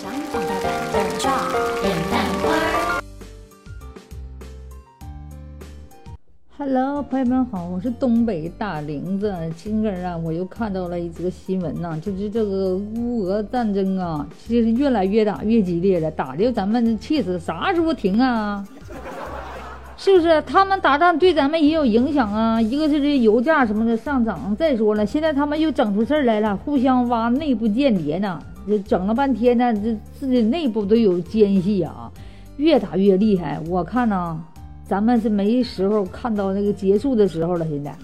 想放大胆的照电蛋花儿。Hello，朋友们好，我是东北大玲子。今个儿啊，我又看到了一则新闻呐、就是这个乌俄战争啊，就是越来越打越激烈了，打的咱们气死，啥时候停啊？是不是？他们打仗对咱们也有影响啊，一个是这油价什么的上涨，再说了，现在他们又整出事儿来了，互相挖内部间谍呢，这整了半天呢，这自己内部都有奸细啊，越打越厉害。我看呢、咱们是没时候看到那个结束的时候了，现在，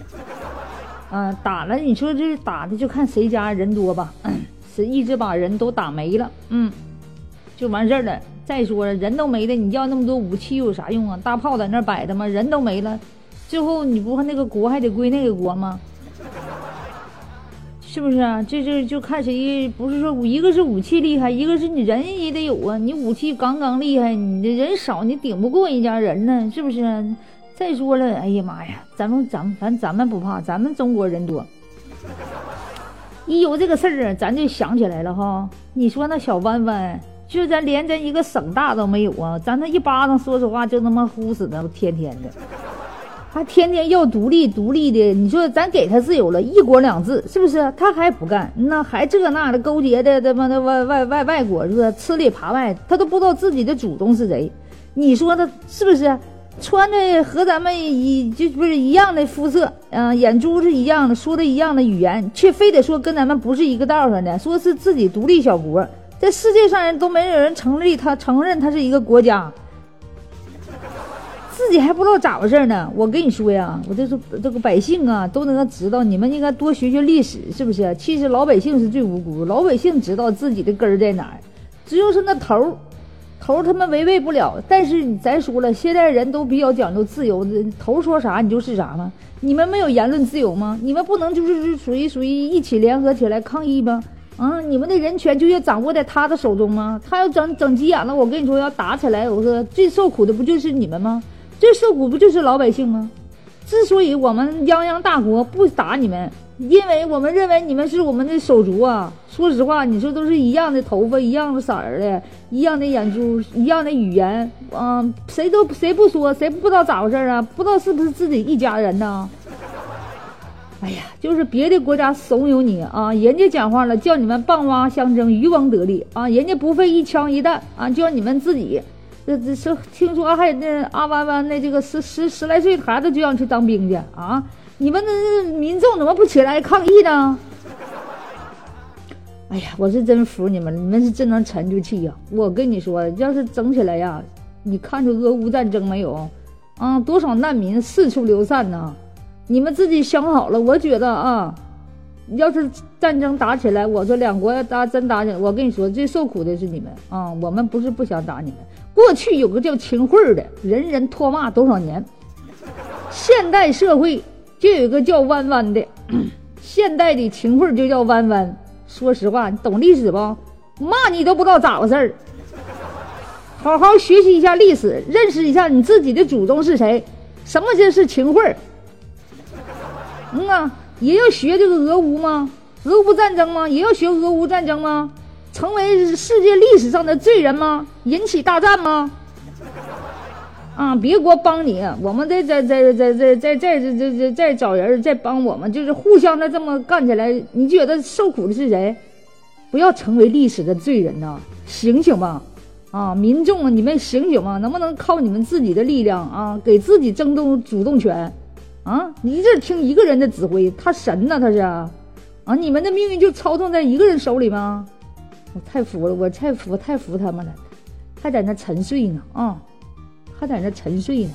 啊，打了，你说这打的就看谁家人多吧，是一直把人都打没了，嗯，就完事儿了。再说了，人都没了，你要那么多武器有啥用啊？大炮在那摆着吗？人都没了，最后你不看那个国还得归那个国吗？是不是啊？这这就看谁，不是说一个是武器厉害，一个是你人也得有啊。你武器刚刚厉害，你这人少，你顶不过人家人呢，是不是？再说了，哎呀妈呀，咱们咱们反正咱们不怕，咱们中国人多。一有这个事儿，咱就想起来了哈。你说那小弯弯，就咱连咱一个省大都没有啊，咱那一巴掌，说实话就他妈呼死的，天天的。他天天要独立独立的，你说咱给他自由了，一国两制是不是？他还不干，那还这那的勾结的他妈的外外外外国是吧？吃里扒外，他都不知道自己的祖宗是谁。你说他是不是？穿的和咱们一就不是一样的肤色，嗯、眼珠是一样的，说的一样的语言，却非得说跟咱们不是一个道上的，说是自己独立小国，在世界上人都没有人承认他承认他是一个国家。自己还不知道咋回事呢。我跟你说呀，我这是这个百姓啊，都能知道，你们应该多学学历史，是不是？其实老百姓是最无辜，老百姓知道自己的根儿在哪儿，只有是那头儿，头儿他们违背不了。但是你咱说了，现在人都比较讲究自由，头说啥你就是啥吗？你们没有言论自由吗？你们不能就是是属于属于一起联合起来抗议吗？啊，你们的人权就要掌握在他的手中吗？他要整整急眼了，我跟你说要打起来，我说最受苦的不就是你们吗？最受苦不就是老百姓吗？之所以我们泱泱大国不打你们，因为我们认为你们是我们的手足啊。说实话，你说都是一样的头发，一样的色儿的，一样的眼珠，一样的语言，嗯、谁都谁不说，谁不知道咋回事啊？不知道是不是自己一家人呢？哎呀，就是别的国家怂恿你啊，人家讲话了，叫你们棒蛙相争，渔翁得利啊，人家不费一枪一弹啊，就让你们自己。这这是听说还那阿弯弯那这个十十十来岁孩子就让去当兵去啊！你们那民众怎么不起来抗议呢？哎呀，我是真服你们，你们是真能沉住气呀、我跟你说，要是整起来呀，你看出俄乌战争没有？啊，多少难民四处流散呢？你们自己想好了，我觉得啊，你要是战争打起来，我说两国要打真打起来，我跟你说，最受苦的是你们啊！我们不是不想打你们。过去有个叫秦桧的，人人唾骂多少年。现代社会就有个叫弯弯的，现代的秦桧就叫弯弯。说实话，你懂历史不？骂你都不知道咋回事儿。好好学习一下历史，认识一下你自己的祖宗是谁，什么叫是秦桧。嗯啊，也要学这个俄乌吗？俄乌战争吗？也要学俄乌战争吗？成为世界历史上的罪人吗？引起大战吗？啊，别国帮你，我们再再再再再再再再再再再找人再帮我们，就是互相的这么干起来，你觉得受苦的是谁？不要成为历史的罪人呐！醒醒吧！啊，民众啊，你们醒醒吧！能不能靠你们自己的力量啊，给自己争动主动权？啊，你这听一个人的指挥，他神呐，他是啊！你们的命运就操纵在一个人手里吗？我太服了，我太服太服他们了，还在那沉睡呢啊，还在那沉睡呢。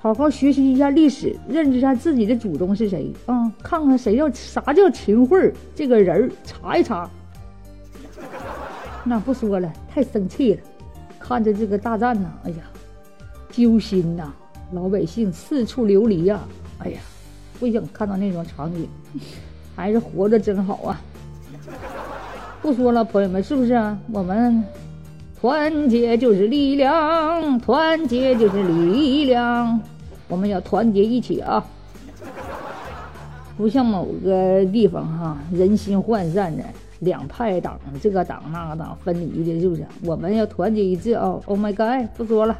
好好学习一下历史，认识一下自己的祖宗是谁啊、看看谁叫啥叫秦桧儿这个人儿，查一查。那不说了，太生气了，看着这个大战呐，哎呀，揪心呐，老百姓四处流离呀、哎呀，不想看到那种场景，还是活着真好啊。不说了，朋友们，是不是啊？我们团结就是力量，团结就是力量，我们要团结一起啊！不像某个地方哈，人心涣散的，两派党，这个党那个党分离的，是不是？我们要团结一致啊！Oh my god，不说了。